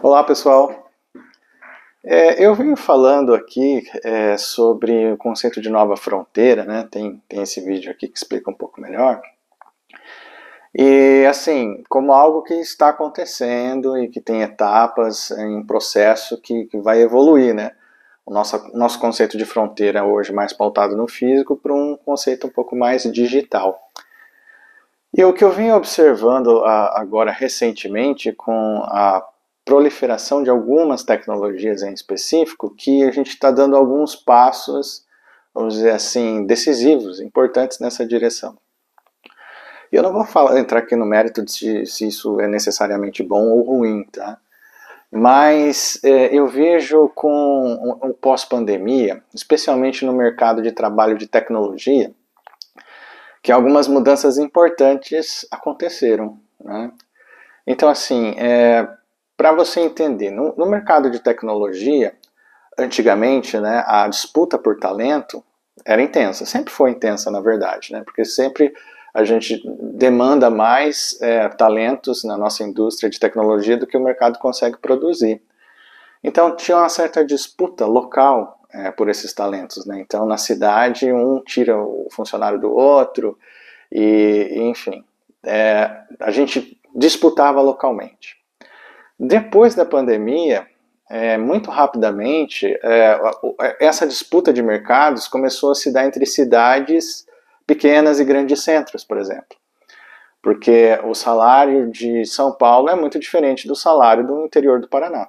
Olá pessoal, é, eu venho falando aqui é, sobre o conceito de nova fronteira, né? tem, tem esse vídeo aqui que explica um pouco melhor. E assim, como algo que está acontecendo e que tem etapas em processo que, que vai evoluir, né? O nosso, nosso conceito de fronteira hoje mais pautado no físico para um conceito um pouco mais digital. E o que eu venho observando agora recentemente com a proliferação de algumas tecnologias em específico, que a gente está dando alguns passos, vamos dizer assim, decisivos, importantes nessa direção. E eu não vou falar, entrar aqui no mérito de se, se, isso é necessariamente bom ou ruim, tá? Mas é, eu vejo com o pós-pandemia, especialmente no mercado de trabalho de tecnologia, que algumas mudanças importantes aconteceram. Né? Então, assim, é, para você entender, no, no, mercado de tecnologia, antigamente, né, a disputa por talento era intensa, sempre foi intensa, na verdade, né, porque sempre a gente demanda mais é, talentos na nossa indústria de tecnologia do que o mercado consegue produzir. Então tinha uma certa disputa local é, por esses talentos, né? Então na cidade um tira o funcionário do outro e, enfim, é, a gente disputava localmente. Depois da pandemia, é, muito rapidamente, é, essa disputa de mercados começou a se dar entre cidades pequenas e grandes centros, por exemplo. Porque o salário de São Paulo é muito diferente do salário do interior do Paraná.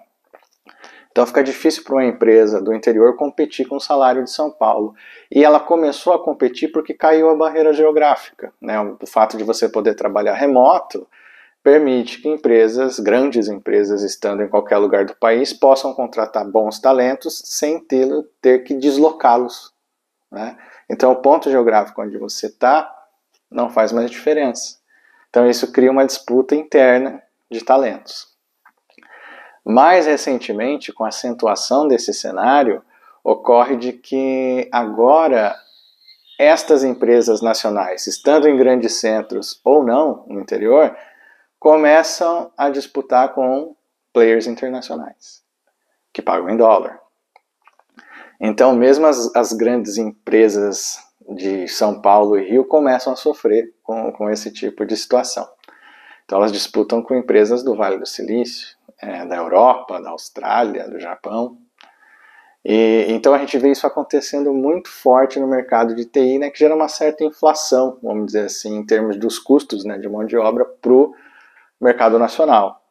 Então fica difícil para uma empresa do interior competir com o salário de São Paulo. E ela começou a competir porque caiu a barreira geográfica. Né? O fato de você poder trabalhar remoto permite que empresas, grandes empresas, estando em qualquer lugar do país, possam contratar bons talentos sem ter, ter que deslocá-los. Né? Então, o ponto geográfico onde você está não faz mais diferença. Então, isso cria uma disputa interna de talentos. Mais recentemente, com a acentuação desse cenário, ocorre de que agora estas empresas nacionais, estando em grandes centros ou não no interior, começam a disputar com players internacionais, que pagam em dólar. Então, mesmo as, as grandes empresas de São Paulo e Rio começam a sofrer com, com esse tipo de situação. Então, elas disputam com empresas do Vale do Silício, é, da Europa, da Austrália, do Japão. E, então, a gente vê isso acontecendo muito forte no mercado de TI, né, que gera uma certa inflação, vamos dizer assim, em termos dos custos né, de mão de obra para o mercado nacional.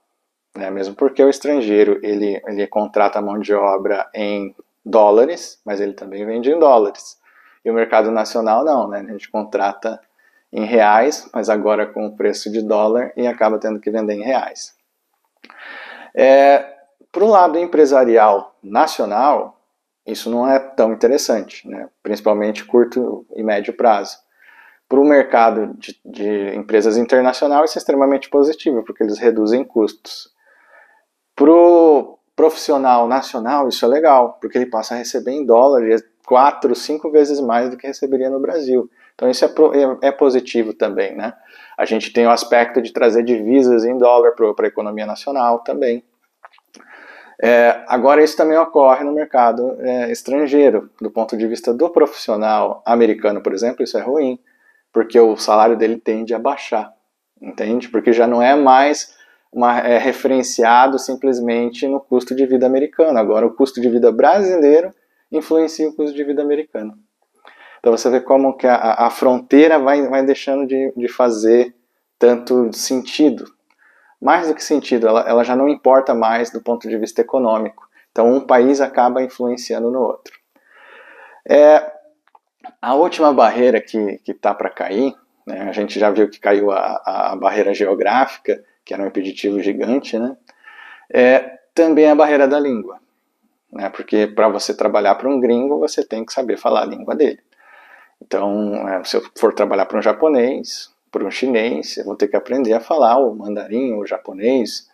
Né? Mesmo porque o estrangeiro ele, ele contrata mão de obra em dólares, mas ele também vende em dólares. E o mercado nacional não, né? a gente contrata em reais, mas agora com o preço de dólar e acaba tendo que vender em reais. É, Para o lado empresarial nacional, isso não é tão interessante, né? principalmente curto e médio prazo para o mercado de, de, empresas internacionais isso é extremamente positivo, porque eles reduzem custos. Para o profissional nacional isso é legal, porque ele passa a receber em dólar é quatro, cinco vezes mais do que receberia no Brasil. Então isso é, é, é positivo também, né? A gente tem o aspecto de trazer divisas em dólar para a economia nacional também. É, agora, isso também ocorre no mercado é, estrangeiro, do ponto de vista do profissional americano, por exemplo, isso é ruim, porque o salário dele tende a baixar, entende? Porque já não é mais uma, é, referenciado simplesmente no custo de vida americano. Agora, o custo de vida brasileiro influencia o custo de vida americano. Então você vê como que a, a fronteira vai, vai deixando de, de fazer tanto sentido. Mais do que sentido, ela, ela já não importa mais do ponto de vista econômico. Então um país acaba influenciando no outro. É, a última barreira que está para cair, né, a gente já viu que caiu a, a, barreira geográfica, que era um impeditivo gigante, né, é também a barreira da língua. Né, porque para você trabalhar para um gringo, você tem que saber falar a língua dele. Então, é, se eu for trabalhar para um japonês, para um chinês, eu vou ter que aprender a falar o mandarim, o japonês.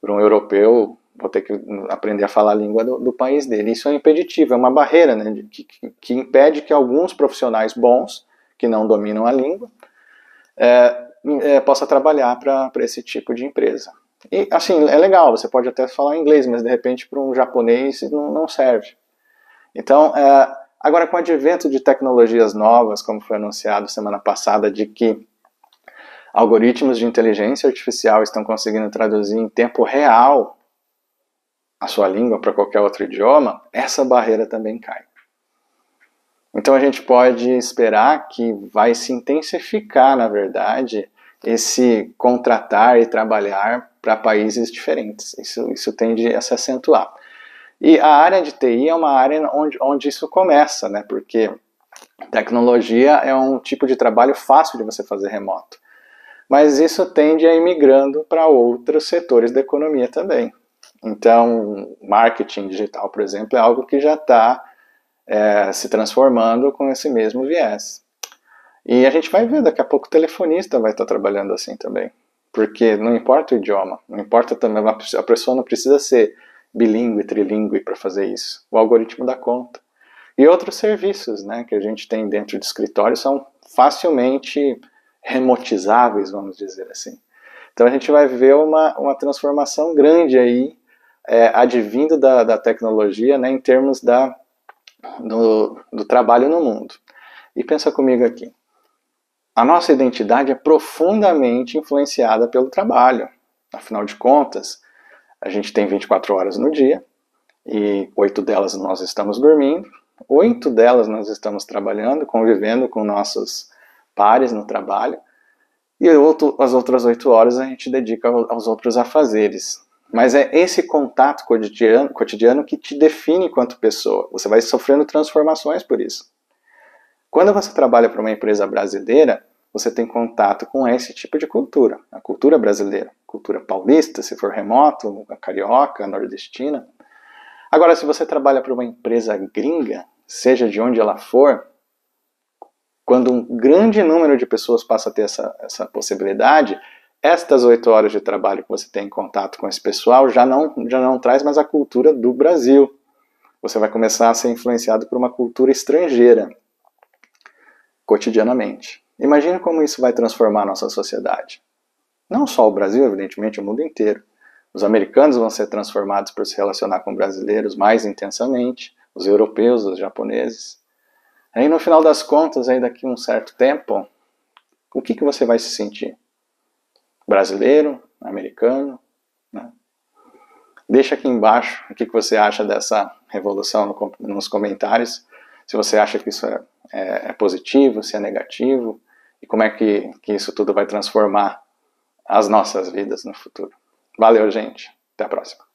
Para um europeu, vou ter que aprender a falar a língua do, do país dele. Isso é impeditivo, é uma barreira né, que, que, impede que alguns profissionais bons, que não dominam a língua, é, é, possa trabalhar para esse tipo de empresa. E assim, é legal, você pode até falar inglês, mas de repente para um japonês não, não serve. Então, é, agora com o advento de tecnologias novas, como foi anunciado semana passada, de que algoritmos de inteligência artificial estão conseguindo traduzir em tempo real a sua língua para qualquer outro idioma, essa barreira também cai. Então a gente pode esperar que vai se intensificar, na verdade, esse contratar e trabalhar para países diferentes. Isso, isso tende a se acentuar. E a área de TI é uma área onde, onde isso começa, né? Porque tecnologia é um tipo de trabalho fácil de você fazer remoto. Mas isso tende a ir migrando para outros setores da economia também. Então, marketing digital, por exemplo, é algo que já está é, se transformando com esse mesmo viés. E a gente vai ver, daqui a pouco o telefonista vai estar trabalhando assim também. Porque não importa o idioma, não importa também, a pessoa não precisa ser bilíngue, trilingue para fazer isso. O algoritmo dá conta. E outros serviços né, que a gente tem dentro de escritório são facilmente remotizáveis, vamos dizer assim. Então a gente vai ver uma, uma transformação grande aí, é, advindo da, da tecnologia, né, em termos da, do, do trabalho no mundo. E pensa comigo aqui. A nossa identidade é profundamente influenciada pelo trabalho. Afinal de contas, a gente tem 24 horas no dia e oito delas nós estamos dormindo, oito delas nós estamos trabalhando, convivendo com nossos pares no trabalho e outro, as outras oito horas a gente dedica aos outros afazeres. Mas é esse contato cotidiano, cotidiano que te define enquanto pessoa. Você vai sofrendo transformações por isso. Quando você trabalha para uma empresa brasileira, você tem contato com esse tipo de cultura, a cultura brasileira, cultura paulista, se for remoto, carioca, nordestina. Agora, se você trabalha para uma empresa gringa, seja de onde ela for, quando um grande número de pessoas passa a ter essa, essa possibilidade, estas oito horas de trabalho que você tem em contato com esse pessoal já não, já não traz mais a cultura do Brasil. Você vai começar a ser influenciado por uma cultura estrangeira cotidianamente. Imagina como isso vai transformar a nossa sociedade. Não só o Brasil, evidentemente, o mundo inteiro. Os americanos vão ser transformados por se relacionar com brasileiros mais intensamente, os europeus, os japoneses. Aí no final das contas, aí daqui a um certo tempo, o que, que você vai se sentir? Brasileiro? Americano? Né? Deixa aqui embaixo o que, você acha dessa revolução no, nos comentários. Se você acha que isso é, é, é positivo, se é negativo, e como é que, que isso tudo vai transformar as nossas vidas no futuro. Valeu, gente. Até a próxima.